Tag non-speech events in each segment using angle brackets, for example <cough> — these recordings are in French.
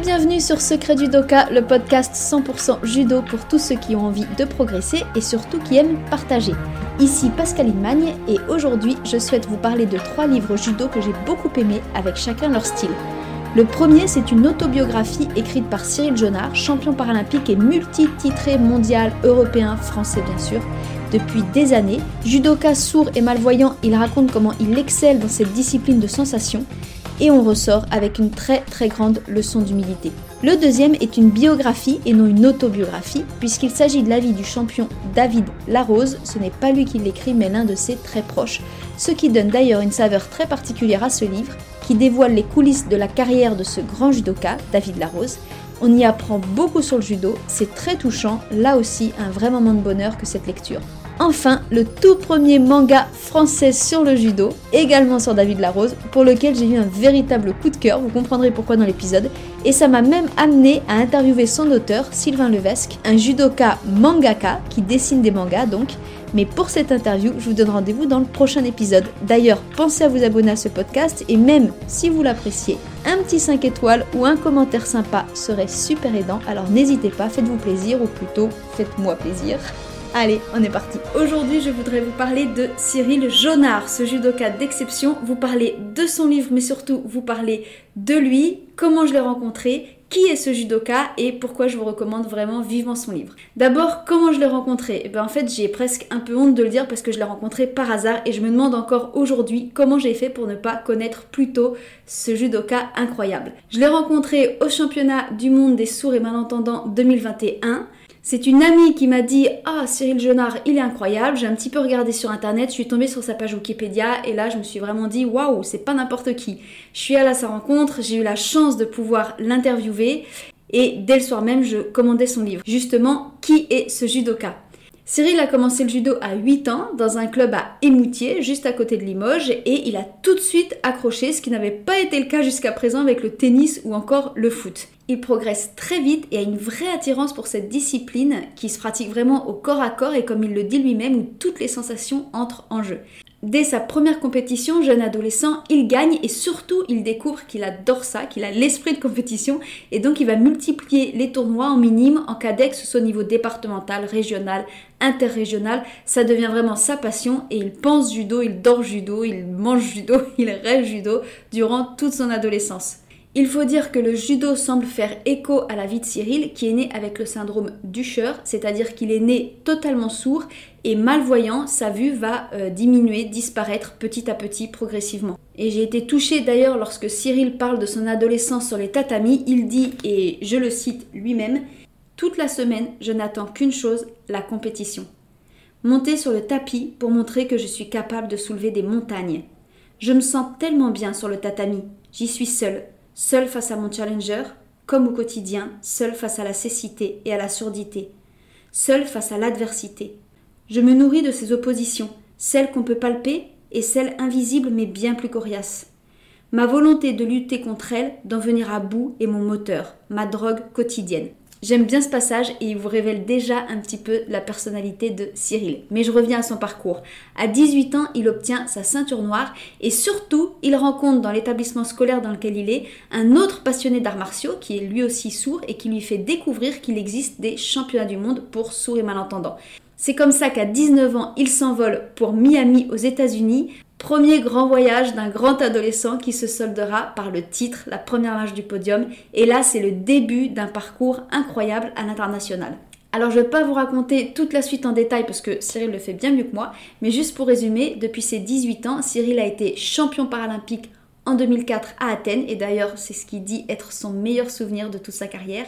Bienvenue sur Secret Judoka, le podcast 100% judo pour tous ceux qui ont envie de progresser et surtout qui aiment partager. Ici Pascaline Magne et aujourd'hui je souhaite vous parler de trois livres judo que j'ai beaucoup aimés avec chacun leur style. Le premier, c'est une autobiographie écrite par Cyril Jonard, champion paralympique et multi-titré mondial, européen, français bien sûr. Depuis des années, judoka sourd et malvoyant, il raconte comment il excelle dans cette discipline de sensation et on ressort avec une très très grande leçon d'humilité. Le deuxième est une biographie et non une autobiographie, puisqu'il s'agit de la vie du champion David Larose. Ce n'est pas lui qui l'écrit, mais l'un de ses très proches, ce qui donne d'ailleurs une saveur très particulière à ce livre, qui dévoile les coulisses de la carrière de ce grand judoka, David Larose. On y apprend beaucoup sur le judo, c'est très touchant, là aussi un vrai moment de bonheur que cette lecture. Enfin, le tout premier manga français sur le judo, également sur David Larose, pour lequel j'ai eu un véritable coup de cœur, vous comprendrez pourquoi dans l'épisode, et ça m'a même amené à interviewer son auteur, Sylvain Levesque, un judoka mangaka qui dessine des mangas donc. Mais pour cette interview, je vous donne rendez-vous dans le prochain épisode. D'ailleurs, pensez à vous abonner à ce podcast et même si vous l'appréciez, un petit 5 étoiles ou un commentaire sympa serait super aidant. Alors n'hésitez pas, faites-vous plaisir ou plutôt faites-moi plaisir. Allez, on est parti. Aujourd'hui, je voudrais vous parler de Cyril Jonard, ce judoka d'exception. Vous parler de son livre, mais surtout vous parler de lui, comment je l'ai rencontré, qui est ce judoka? Et pourquoi je vous recommande vraiment vivement son livre? D'abord, comment je l'ai rencontré? Eh ben, En fait, j'ai presque un peu honte de le dire parce que je l'ai rencontré par hasard et je me demande encore aujourd'hui comment j'ai fait pour ne pas connaître plus tôt ce judoka incroyable. Je l'ai rencontré au championnat du monde des sourds et malentendants 2021. C'est une amie qui m'a dit Ah, Cyril Jonard, il est incroyable. J'ai un petit peu regardé sur internet, je suis tombée sur sa page Wikipédia et là, je me suis vraiment dit Waouh, c'est pas n'importe qui. Je suis allée à sa rencontre, j'ai eu la chance de pouvoir l'interviewer et dès le soir même, je commandais son livre. Justement, qui est ce judoka? Cyril a commencé le judo à 8 ans dans un club à Émoutier, juste à côté de Limoges, et il a tout de suite accroché, ce qui n'avait pas été le cas jusqu'à présent avec le tennis ou encore le foot. Il progresse très vite et a une vraie attirance pour cette discipline qui se pratique vraiment au corps à corps et comme il le dit lui-même où toutes les sensations entrent en jeu. Dès sa première compétition, jeune adolescent, il gagne et surtout il découvre qu'il adore ça, qu'il a l'esprit de compétition et donc il va multiplier les tournois en minime, en cadet, que ce soit au niveau départemental, régional, interrégional. Ça devient vraiment sa passion et il pense judo, il dort judo, il mange judo, <laughs> il rêve judo durant toute son adolescence. Il faut dire que le judo semble faire écho à la vie de Cyril, qui est né avec le syndrome d'Usher, c'est-à-dire qu'il est né totalement sourd et malvoyant, sa vue va euh, diminuer, disparaître petit à petit, progressivement. Et j'ai été touchée d'ailleurs lorsque Cyril parle de son adolescence sur les tatamis, il dit, et je le cite lui-même, Toute la semaine, je n'attends qu'une chose, la compétition. Monter sur le tapis pour montrer que je suis capable de soulever des montagnes. Je me sens tellement bien sur le tatami, j'y suis seule, seul face à mon challenger, comme au quotidien, seul face à la cécité et à la surdité, seul face à l'adversité. Je me nourris de ces oppositions, celles qu'on peut palper et celles invisibles mais bien plus coriaces. Ma volonté de lutter contre elles, d'en venir à bout, est mon moteur, ma drogue quotidienne. J'aime bien ce passage et il vous révèle déjà un petit peu la personnalité de Cyril. Mais je reviens à son parcours. À 18 ans, il obtient sa ceinture noire et surtout, il rencontre dans l'établissement scolaire dans lequel il est un autre passionné d'arts martiaux qui est lui aussi sourd et qui lui fait découvrir qu'il existe des championnats du monde pour sourds et malentendants. C'est comme ça qu'à 19 ans, il s'envole pour Miami aux États-Unis Premier grand voyage d'un grand adolescent qui se soldera par le titre, la première marche du podium. Et là, c'est le début d'un parcours incroyable à l'international. Alors je ne vais pas vous raconter toute la suite en détail parce que Cyril le fait bien mieux que moi, mais juste pour résumer, depuis ses 18 ans, Cyril a été champion paralympique en 2004 à Athènes, et d'ailleurs c'est ce qui dit être son meilleur souvenir de toute sa carrière.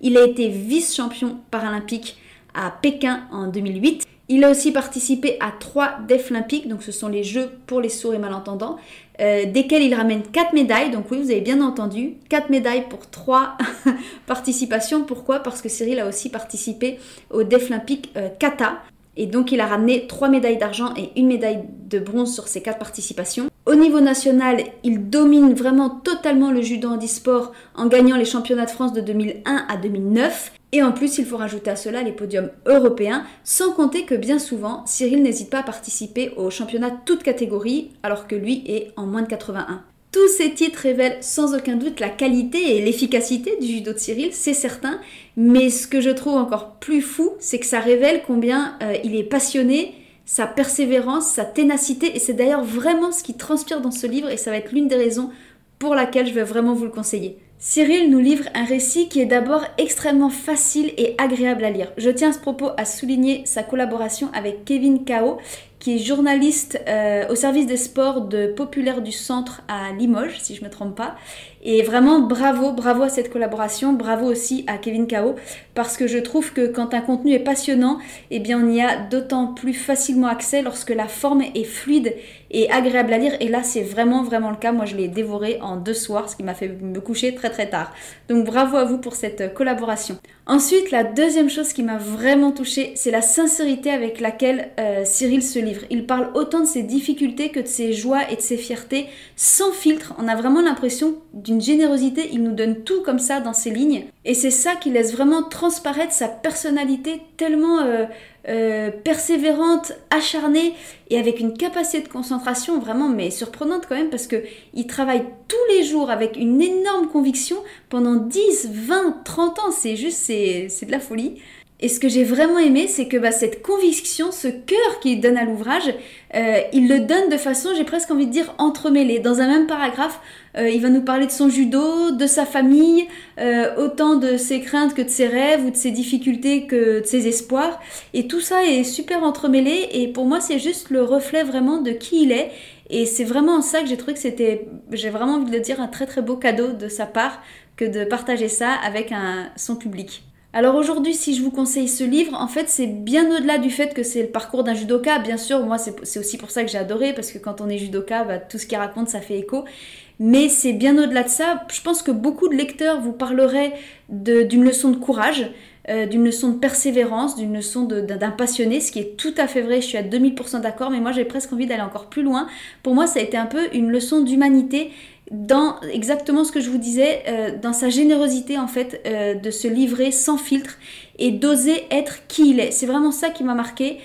Il a été vice-champion paralympique à Pékin en 2008. Il a aussi participé à trois Deaflympiques, donc ce sont les Jeux pour les sourds et malentendants, euh, desquels il ramène quatre médailles. Donc oui, vous avez bien entendu, quatre médailles pour trois <laughs> participations. Pourquoi? Parce que Cyril a aussi participé au Deaflympique euh, kata. Et donc il a ramené trois médailles d'argent et une médaille de bronze sur ces quatre participations. Au niveau national, il domine vraiment totalement le judo handisport en gagnant les championnats de France de 2001 à 2009. Et en plus, il faut rajouter à cela les podiums européens, sans compter que bien souvent, Cyril n'hésite pas à participer aux championnats toutes catégories, alors que lui est en moins de 81. Tous ces titres révèlent sans aucun doute la qualité et l'efficacité du judo de Cyril, c'est certain, mais ce que je trouve encore plus fou, c'est que ça révèle combien euh, il est passionné, sa persévérance, sa ténacité, et c'est d'ailleurs vraiment ce qui transpire dans ce livre, et ça va être l'une des raisons pour laquelle je vais vraiment vous le conseiller. Cyril nous livre un récit qui est d'abord extrêmement facile et agréable à lire. Je tiens à ce propos à souligner sa collaboration avec Kevin Kao, qui est journaliste euh, au service des sports de Populaire du Centre à Limoges, si je ne me trompe pas. Et vraiment, bravo, bravo à cette collaboration, bravo aussi à Kevin Kao, parce que je trouve que quand un contenu est passionnant, eh bien on y a d'autant plus facilement accès lorsque la forme est fluide et agréable à lire. Et là, c'est vraiment, vraiment le cas. Moi, je l'ai dévoré en deux soirs, ce qui m'a fait me coucher très, très tard. Donc, bravo à vous pour cette collaboration. Ensuite, la deuxième chose qui m'a vraiment touchée, c'est la sincérité avec laquelle euh, Cyril se livre. Il parle autant de ses difficultés que de ses joies et de ses fiertés, sans filtre. On a vraiment l'impression d'une générosité. Il nous donne tout comme ça dans ses lignes. Et c'est ça qui laisse vraiment transparaître sa personnalité tellement euh, euh, persévérante, acharnée et avec une capacité de concentration vraiment mais surprenante quand même parce que il travaille tous les jours avec une énorme conviction pendant 10, 20, 30 ans. C'est juste, c'est de la folie. Et ce que j'ai vraiment aimé, c'est que bah, cette conviction, ce cœur qu'il donne à l'ouvrage, euh, il le donne de façon, j'ai presque envie de dire, entremêlée. Dans un même paragraphe, euh, il va nous parler de son judo, de sa famille, euh, autant de ses craintes que de ses rêves ou de ses difficultés que de ses espoirs. Et tout ça est super entremêlé et pour moi, c'est juste le reflet vraiment de qui il est. Et c'est vraiment en ça que j'ai trouvé que c'était, j'ai vraiment envie de le dire, un très très beau cadeau de sa part que de partager ça avec un, son public. Alors aujourd'hui, si je vous conseille ce livre, en fait, c'est bien au-delà du fait que c'est le parcours d'un judoka. Bien sûr, moi, c'est aussi pour ça que j'ai adoré, parce que quand on est judoka, bah, tout ce qu'il raconte, ça fait écho. Mais c'est bien au-delà de ça. Je pense que beaucoup de lecteurs vous parleraient d'une leçon de courage, euh, d'une leçon de persévérance, d'une leçon d'un passionné, ce qui est tout à fait vrai, je suis à 2000% d'accord, mais moi j'ai presque envie d'aller encore plus loin. Pour moi, ça a été un peu une leçon d'humanité dans exactement ce que je vous disais, euh, dans sa générosité en fait, euh, de se livrer sans filtre et d'oser être qui il est. C'est vraiment ça qui m'a marqué.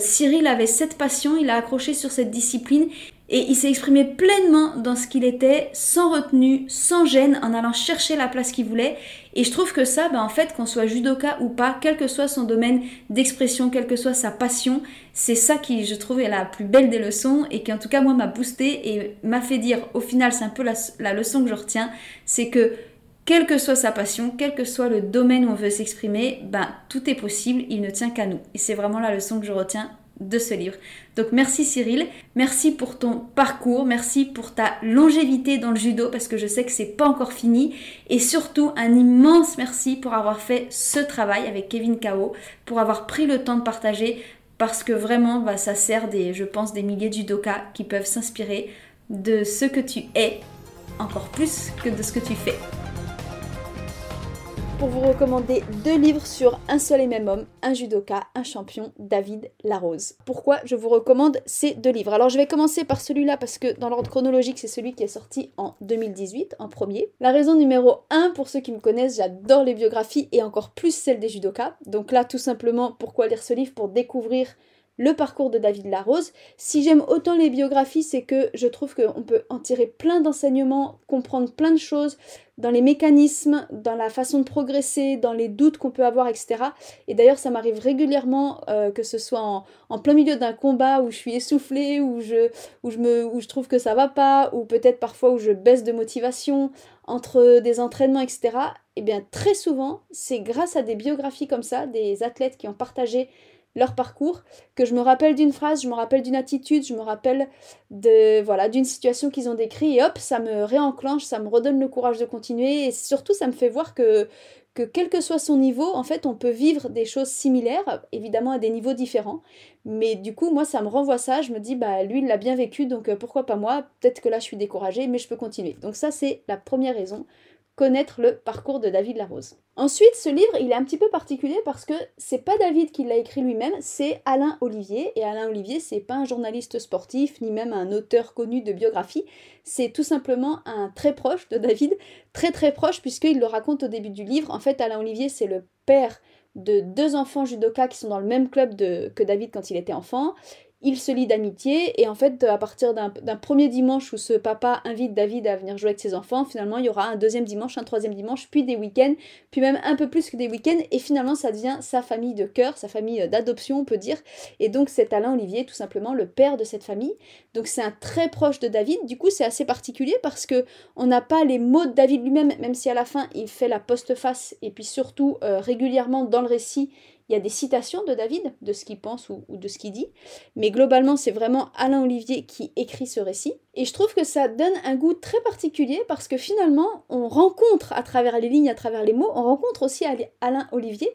Cyril avait cette passion, il a accroché sur cette discipline et il s'est exprimé pleinement dans ce qu'il était, sans retenue, sans gêne, en allant chercher la place qu'il voulait. Et je trouve que ça, ben, en fait, qu'on soit judoka ou pas, quel que soit son domaine d'expression, quelle que soit sa passion, c'est ça qui, je trouve, est la plus belle des leçons et qui, en tout cas, moi, m'a boosté et m'a fait dire, au final, c'est un peu la, la leçon que je retiens, c'est que quelle que soit sa passion, quel que soit le domaine où on veut s'exprimer, ben tout est possible, il ne tient qu'à nous. Et c'est vraiment la leçon que je retiens de ce livre. Donc merci Cyril, merci pour ton parcours, merci pour ta longévité dans le judo parce que je sais que c'est pas encore fini. Et surtout un immense merci pour avoir fait ce travail avec Kevin Kao, pour avoir pris le temps de partager parce que vraiment bah, ça sert des je pense des milliers de judokas qui peuvent s'inspirer de ce que tu es encore plus que de ce que tu fais pour vous recommander deux livres sur un seul et même homme, un judoka, un champion, David Larose. Pourquoi je vous recommande ces deux livres? Alors je vais commencer par celui-là parce que dans l'ordre chronologique c'est celui qui est sorti en 2018 en premier. La raison numéro 1 pour ceux qui me connaissent, j'adore les biographies et encore plus celles des judokas. Donc là tout simplement pourquoi lire ce livre? Pour découvrir le parcours de David Larose. Si j'aime autant les biographies, c'est que je trouve qu'on peut en tirer plein d'enseignements, comprendre plein de choses dans les mécanismes, dans la façon de progresser, dans les doutes qu'on peut avoir, etc. Et d'ailleurs, ça m'arrive régulièrement, euh, que ce soit en, plein milieu d'un combat où je suis essoufflée, où je, où, je trouve que ça va pas, ou peut-être parfois où je baisse de motivation entre des entraînements, etc. Et eh bien, très souvent, c'est grâce à des biographies comme ça, des athlètes qui ont partagé leur parcours, que je me rappelle d'une phrase, je me rappelle d'une attitude, je me rappelle de voilà d'une situation qu'ils ont décrit et hop, ça me réenclenche, ça me redonne le courage de continuer et surtout ça me fait voir que que quel que soit son niveau, en fait, on peut vivre des choses similaires, évidemment à des niveaux différents. Mais du coup, moi, ça me renvoie ça. Je me dis, bah, lui, il l'a bien vécu, donc euh, pourquoi pas moi Peut-être que là, je suis découragée, mais je peux continuer. Donc ça, c'est la première raison connaître le parcours de David Larose. Ensuite, ce livre, il est un petit peu particulier parce que c'est pas David qui l'a écrit lui-même, c'est Alain Olivier. Et Alain Olivier, c'est pas un journaliste sportif, ni même un auteur connu de biographie. C'est tout simplement un très proche de David, très très proche, puisqu'il le raconte au début du livre. En fait, Alain Olivier, c'est le père de deux enfants judokas qui sont dans le même club que David quand il était enfant. Ils se lient d'amitié et en fait à partir d'un premier dimanche où ce papa invite David à venir jouer avec ses enfants, finalement il y aura un deuxième dimanche, un troisième dimanche, puis des week-ends, puis même un peu plus que des week-ends et finalement ça devient sa famille de cœur, sa famille d'adoption on peut dire et donc c'est Alain Olivier tout simplement le père de cette famille. Donc c'est un très proche de David, du coup c'est assez particulier parce que on n'a pas les mots de David lui-même, même si à la fin il fait la postface et puis surtout euh, régulièrement dans le récit il y a des citations de David, de ce qu'il pense ou, de ce qu'il dit, mais globalement c'est vraiment Alain Olivier qui écrit ce récit. Et je trouve que ça donne un goût très particulier parce que finalement on rencontre à travers les lignes, à travers les mots, on rencontre aussi Alain Olivier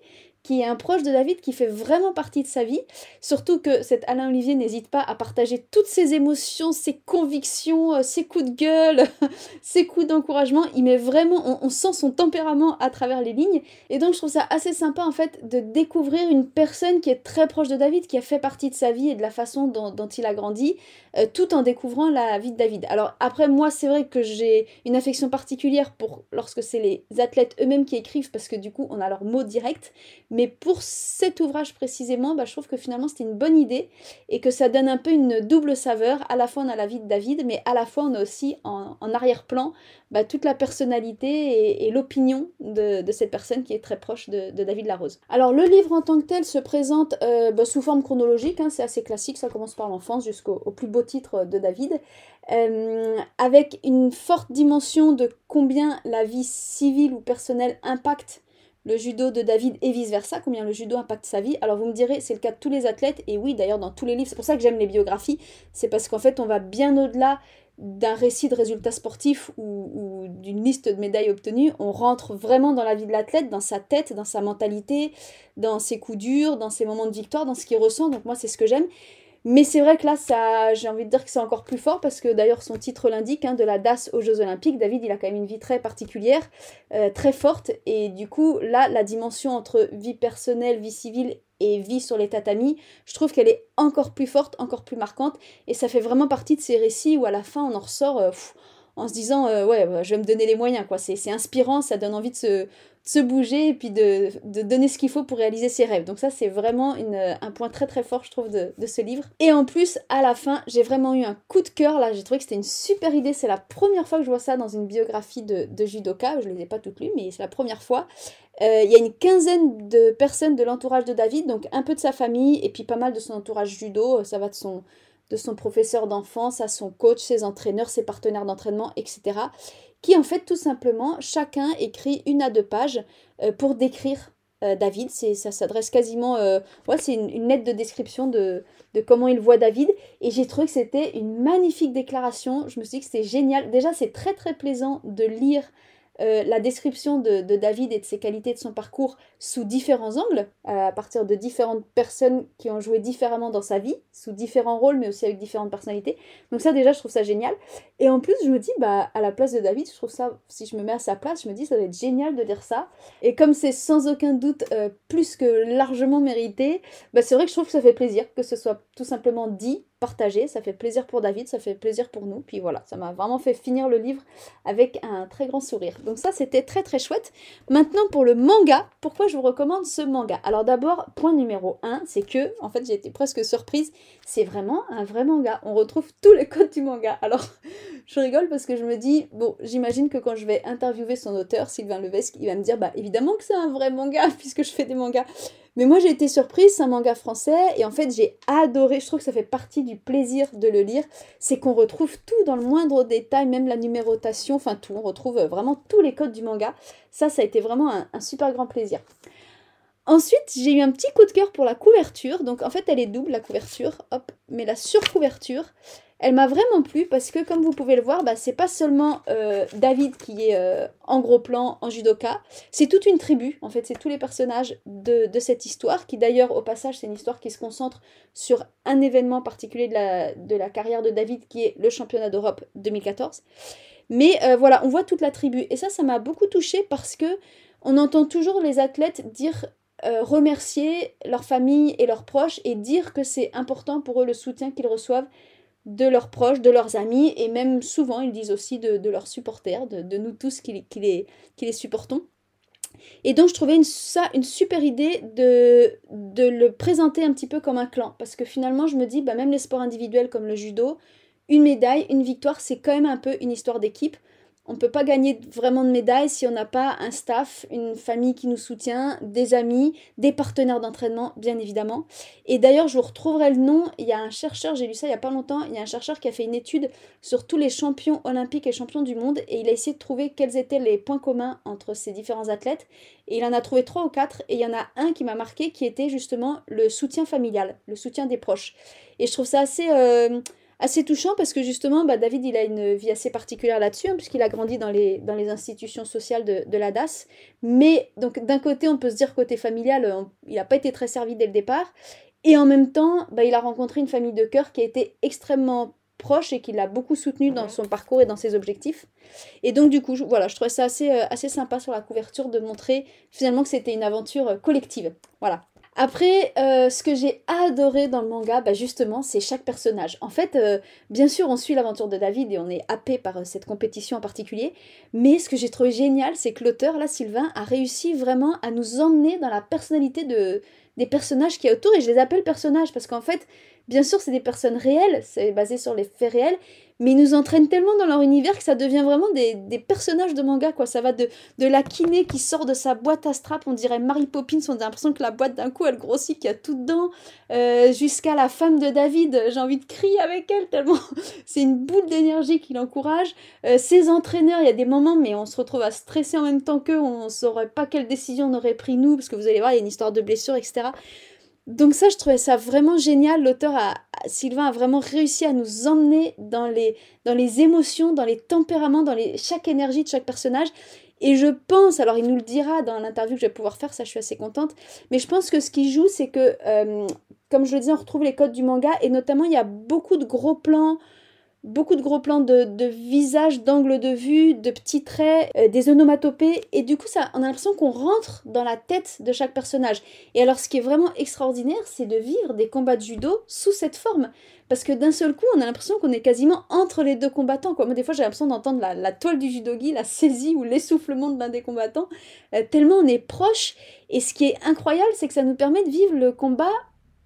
qui est un proche de David, qui fait vraiment partie de sa vie. Surtout que cet Alain Olivier n'hésite pas à partager toutes ses émotions, ses convictions, euh, ses coups de gueule, <laughs> ses coups d'encouragement. Il met vraiment, on, sent son tempérament à travers les lignes. Et donc je trouve ça assez sympa en fait de découvrir une personne qui est très proche de David, qui a fait partie de sa vie et de la façon dont, il a grandi, euh, tout en découvrant la vie de David. Alors après moi c'est vrai que j'ai une affection particulière pour lorsque c'est les athlètes eux-mêmes qui écrivent parce que du coup on a leur mot direct. Pour cet ouvrage précisément, bah, je trouve que finalement c'était une bonne idée et que ça donne un peu une double saveur. À la fois on a la vie de David, mais à la fois on a aussi en, arrière-plan bah, toute la personnalité et, l'opinion de, cette personne qui est très proche de, David Larose. Alors le livre en tant que tel se présente euh, bah, sous forme chronologique, hein, c'est assez classique, ça commence par l'enfance jusqu'au plus beau titre de David, euh, avec une forte dimension de combien la vie civile ou personnelle impacte le judo de David et vice-versa, combien le judo impacte sa vie. Alors vous me direz, c'est le cas de tous les athlètes, et oui, d'ailleurs dans tous les livres, c'est pour ça que j'aime les biographies, c'est parce qu'en fait on va bien au-delà d'un récit de résultats sportifs ou, d'une liste de médailles obtenues, on rentre vraiment dans la vie de l'athlète, dans sa tête, dans sa mentalité, dans ses coups durs, dans ses moments de victoire, dans ce qu'il ressent. Donc moi, c'est ce que j'aime. Mais c'est vrai que là, j'ai envie de dire que c'est encore plus fort parce que d'ailleurs son titre l'indique, hein, de la DAS aux Jeux Olympiques. David, il a quand même une vie très particulière, euh, très forte. Et du coup, là, la dimension entre vie personnelle, vie civile et vie sur les tatamis, je trouve qu'elle est encore plus forte, encore plus marquante. Et ça fait vraiment partie de ces récits où à la fin, on en ressort. Euh, en se disant euh, ouais bah, je vais me donner les moyens quoi c'est inspirant ça donne envie de se, bouger et puis de, donner ce qu'il faut pour réaliser ses rêves. Donc ça c'est vraiment un point très très fort je trouve de, ce livre. Et en plus à la fin j'ai vraiment eu un coup de cœur là, j'ai trouvé que c'était une super idée, c'est la première fois que je vois ça dans une biographie de, judoka, je ne les ai pas toutes lues mais c'est la première fois. Euh, il y a une quinzaine de personnes de l'entourage de David, donc un peu de sa famille et puis pas mal de son entourage judo, ça va de son, de son professeur d'enfance à son coach, ses entraîneurs, ses partenaires d'entraînement, etc qui en fait tout simplement chacun écrit une à deux pages euh, pour décrire euh, David. C'est, ça s'adresse quasiment, euh, c'est une, lettre de description de, de, comment il voit David. Et j'ai trouvé que c'était une magnifique déclaration. Je me suis dit que c'était génial. Déjà, c'est très très plaisant de lire euh, la description de, David et de ses qualités de son parcours sous différents angles, euh, à partir de différentes personnes qui ont joué différemment dans sa vie, sous différents rôles, mais aussi avec différentes personnalités. Donc ça déjà, je trouve ça génial. Et en plus, je me dis, bah, à la place de David, je trouve ça, si je me mets à sa place, je me dis, ça va être génial de dire ça. Et comme c'est sans aucun doute euh, plus que largement mérité, bah, c'est vrai que je trouve que ça fait plaisir que ce soit tout simplement dit partager. Ça fait plaisir pour David, ça fait plaisir pour nous. Puis voilà, ça m'a vraiment fait finir le livre avec un très grand sourire. Donc ça, c'était très très chouette. Maintenant, pour le manga, pourquoi je vous recommande ce manga Alors d'abord, point numéro 1, c'est que, en fait, j'ai été presque surprise. C'est vraiment un vrai manga. On retrouve tous les codes du manga. Alors, <laughs> je rigole parce que je me dis, bon, j'imagine que quand je vais interviewer son auteur, Sylvain Levesque, il va me dire, bah évidemment que c'est un vrai manga <laughs> puisque je fais des mangas. Mais moi j'ai été surprise, c'est un manga français et en fait j'ai adoré, je trouve que ça fait partie du plaisir de le lire, c'est qu'on retrouve tout dans le moindre détail, même la numérotation, enfin tout, on retrouve vraiment tous les codes du manga. Ça, ça a été vraiment un, un super grand plaisir. Ensuite, j'ai eu un petit coup de cœur pour la couverture. Donc en fait, elle est double la couverture, hop, mais la surcouverture, elle m'a vraiment plu parce que comme vous pouvez le voir, bah, c'est pas seulement euh, David qui est euh, en gros plan en judoka, c'est toute une tribu, en fait. C'est tous les personnages de, cette histoire, qui d'ailleurs au passage c'est une histoire qui se concentre sur un événement particulier de la, carrière de David qui est le championnat d'Europe 2014. Mais euh, voilà, on voit toute la tribu. Et ça ça m'a beaucoup touché parce que on entend toujours les athlètes dire remercier leur famille et leurs proches et dire que c'est important pour eux le soutien qu'ils reçoivent de leurs proches, de leurs amis, et même souvent ils disent aussi de, leurs supporters, de, nous tous qui, les, qui les supportons. Et donc je trouvais une, ça une super idée de, de le présenter un petit peu comme un clan. Parce que finalement je me dis, bah, même les sports individuels comme le judo, une médaille, une victoire, c'est quand même un peu une histoire d'équipe. On ne peut pas gagner vraiment de médailles si on n'a pas un staff, une famille qui nous soutient, des amis, des partenaires d'entraînement, bien évidemment. Et d'ailleurs, je vous retrouverai le nom. Il y a un chercheur, j'ai lu ça il n'y a pas longtemps, il y a un chercheur qui a fait une étude sur tous les champions olympiques et champions du monde et il a essayé de trouver quels étaient les points communs entre ces différents athlètes. Et il en a trouvé trois ou quatre et il y en a un qui m'a marqué qui était justement le soutien familial, le soutien des proches. Et je trouve ça assez... Euh, assez touchant parce que justement, bah, David, il a une vie assez particulière là-dessus, hein, puisqu'il a grandi dans les, dans les institutions sociales de, de la DAS. Mais donc d'un côté, on peut se dire côté familial, il n'a pas été très servi dès le départ. Et en même temps, bah, il a rencontré une famille de cœur qui a été extrêmement proche et qui l'a beaucoup soutenu dans son parcours et dans ses objectifs. Et donc du coup, je, voilà, je trouvais ça assez, euh, assez sympa sur la couverture de montrer finalement que c'était une aventure euh, collective. Voilà. Après, euh, ce que j'ai adoré dans le manga, bah justement, c'est chaque personnage. En fait, euh, bien sûr, on suit l'aventure de David et on est happé par euh, cette compétition en particulier. Mais ce que j'ai trouvé génial, c'est que l'auteur, là, Sylvain, a réussi vraiment à nous emmener dans la personnalité de, des personnages qui y a autour. Et je les appelle personnages parce qu'en fait, bien sûr, c'est des personnes réelles, c'est basé sur les faits réels, mais ils nous entraînent tellement dans leur univers que ça devient vraiment des, personnages de manga, quoi. Ça va de, de la kiné qui sort de sa boîte à strap, on dirait Mary Poppins, on a l'impression que la boîte d'un coup elle grossit, qu'il y a tout dedans, euh, jusqu'à la femme de David, j'ai envie de crier avec elle tellement <laughs> c'est une boule d'énergie qui l'encourage. Euh, ses entraîneurs, il y a des moments, mais on se retrouve à stresser en même temps qu'eux, on ne saurait pas quelle décision on aurait pris nous, parce que vous allez voir, il y a une histoire de blessure, etc. Donc ça, je trouvais ça vraiment génial. L'auteur, a, Sylvain, a vraiment réussi à nous emmener dans les, émotions, dans les tempéraments, dans les, chaque énergie de chaque personnage. Et je pense, alors il nous le dira dans l'interview que je vais pouvoir faire, ça je suis assez contente, mais je pense que ce qui joue, c'est que, euh, comme je le disais, on retrouve les codes du manga, et notamment il y a beaucoup de gros plans, beaucoup de gros plans de, de visage, d'angle de vue, de petits traits, euh, des onomatopées, et du coup, ça, on a l'impression qu'on rentre dans la tête de chaque personnage. Et alors, ce qui est vraiment extraordinaire, c'est de vivre des combats de judo sous cette forme. Parce que d'un seul coup, on a l'impression qu'on est quasiment entre les deux combattants. Quoi. Moi, des fois, j'ai l'impression d'entendre la, toile du judogi, la saisie ou l'essoufflement de l'un des combattants, euh, tellement on est proche. Et ce qui est incroyable, c'est que ça nous permet de vivre le combat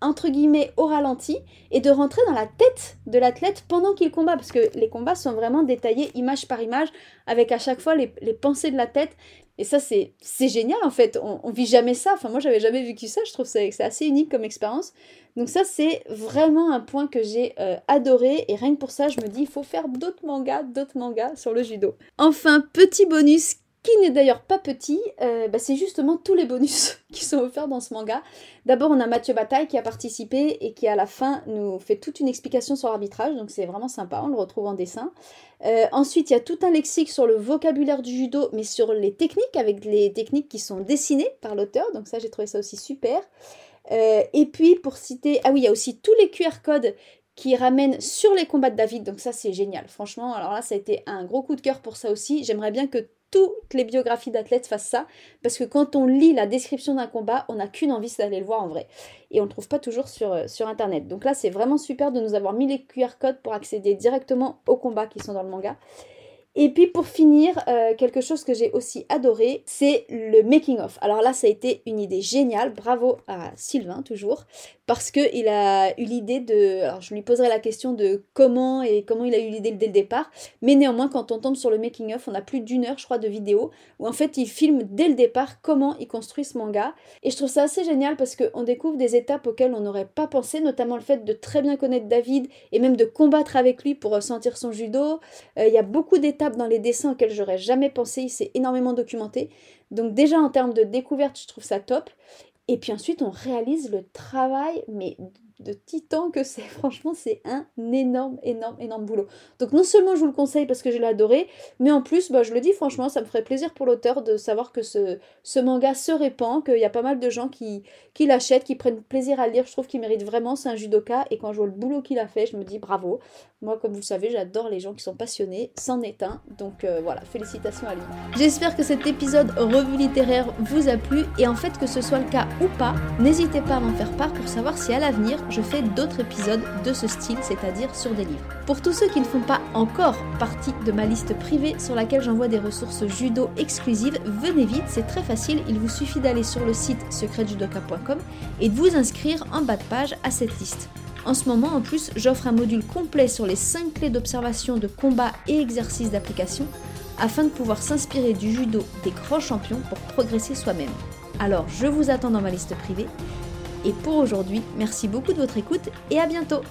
entre guillemets au ralenti et de rentrer dans la tête de l'athlète pendant qu'il combat. Parce que les combats sont vraiment détaillés image par image avec à chaque fois les, pensées de la tête. Et ça c'est génial en fait. On, vit jamais ça. Enfin moi j'avais jamais vécu ça. Je trouve que c'est assez unique comme expérience. Donc ça c'est vraiment un point que j'ai euh, adoré. Et rien que pour ça je me dis il faut faire d'autres mangas d'autres mangas sur le judo. Enfin petit bonus qui n'est d'ailleurs pas petit, euh, bah, c'est justement tous les bonus <laughs> qui sont offerts dans ce manga. D'abord, on a Mathieu Bataille qui a participé et qui à la fin nous fait toute une explication sur l'arbitrage, donc c'est vraiment sympa, on le retrouve en dessin. Euh, ensuite, il y a tout un lexique sur le vocabulaire du judo, mais sur les techniques, avec les techniques qui sont dessinées par l'auteur, donc ça j'ai trouvé ça aussi super. Euh, et puis pour citer, ah oui, il y a aussi tous les QR codes qui ramènent sur les combats de David, donc ça c'est génial. Franchement, alors là ça a été un gros coup de cœur pour ça aussi. J'aimerais bien que toutes les biographies d'athlètes fassent ça, parce que quand on lit la description d'un combat, on n'a qu'une envie, d'aller le voir en vrai. Et on ne le trouve pas toujours sur, euh, sur Internet. Donc là, c'est vraiment super de nous avoir mis les QR codes pour accéder directement aux combats qui sont dans le manga. Et puis pour finir, euh, quelque chose que j'ai aussi adoré, c'est le making-of. Alors là, ça a été une idée géniale, bravo à Sylvain toujours, parce qu'il a eu l'idée de... Alors je lui poserai la question de comment et comment il a eu l'idée dès le départ, mais néanmoins quand on tombe sur le making-of, on a plus d'une heure je crois de vidéo, où en fait il filme dès le départ comment il construit ce manga. Et je trouve ça assez génial parce qu'on découvre des étapes auxquelles on n'aurait pas pensé, notamment le fait de très bien connaître David et même de combattre avec lui pour ressentir son judo. Euh, il y a beaucoup d'étapes dans les dessins auxquels j'aurais jamais pensé. Il s'est énormément documenté. Donc déjà en termes de découverte, je trouve ça top. Et puis ensuite, on réalise le travail, mais de titan que c'est. <laughs> Franchement, c'est un énorme, énorme, énorme boulot. Donc non seulement je vous le conseille parce que je l'ai adoré, mais en plus, bah, je le dis franchement, ça me ferait plaisir pour l'auteur de savoir que ce, manga se répand, qu'il y a pas mal de gens qui, qui l'achètent, qui prennent plaisir à le lire. Je trouve qu'il mérite vraiment, c'est un judoka. Et quand je vois le boulot qu'il a fait, je me dis bravo. Moi, comme vous le savez, j'adore les gens qui sont passionnés, c'en est un. Donc euh, voilà, félicitations à lui. J'espère que cet épisode revue littéraire vous a plu. Et en fait, que ce soit le cas ou pas, n'hésitez pas à m'en faire part pour savoir si à l'avenir, je fais d'autres épisodes de ce style, c'est-à-dire sur des livres. Pour tous ceux qui ne font pas encore partie de ma liste privée sur laquelle j'envoie des ressources judo exclusives, venez vite, c'est très facile, il vous suffit d'aller sur le site secretjudoka.com et de vous inscrire en bas de page à cette liste. En ce moment, en plus, j'offre un module complet sur les 5 clés d'observation de combat et exercices d'application afin de pouvoir s'inspirer du judo des grands champions pour progresser soi-même. Alors, je vous attends dans ma liste privée. Et pour aujourd'hui, merci beaucoup de votre écoute et à bientôt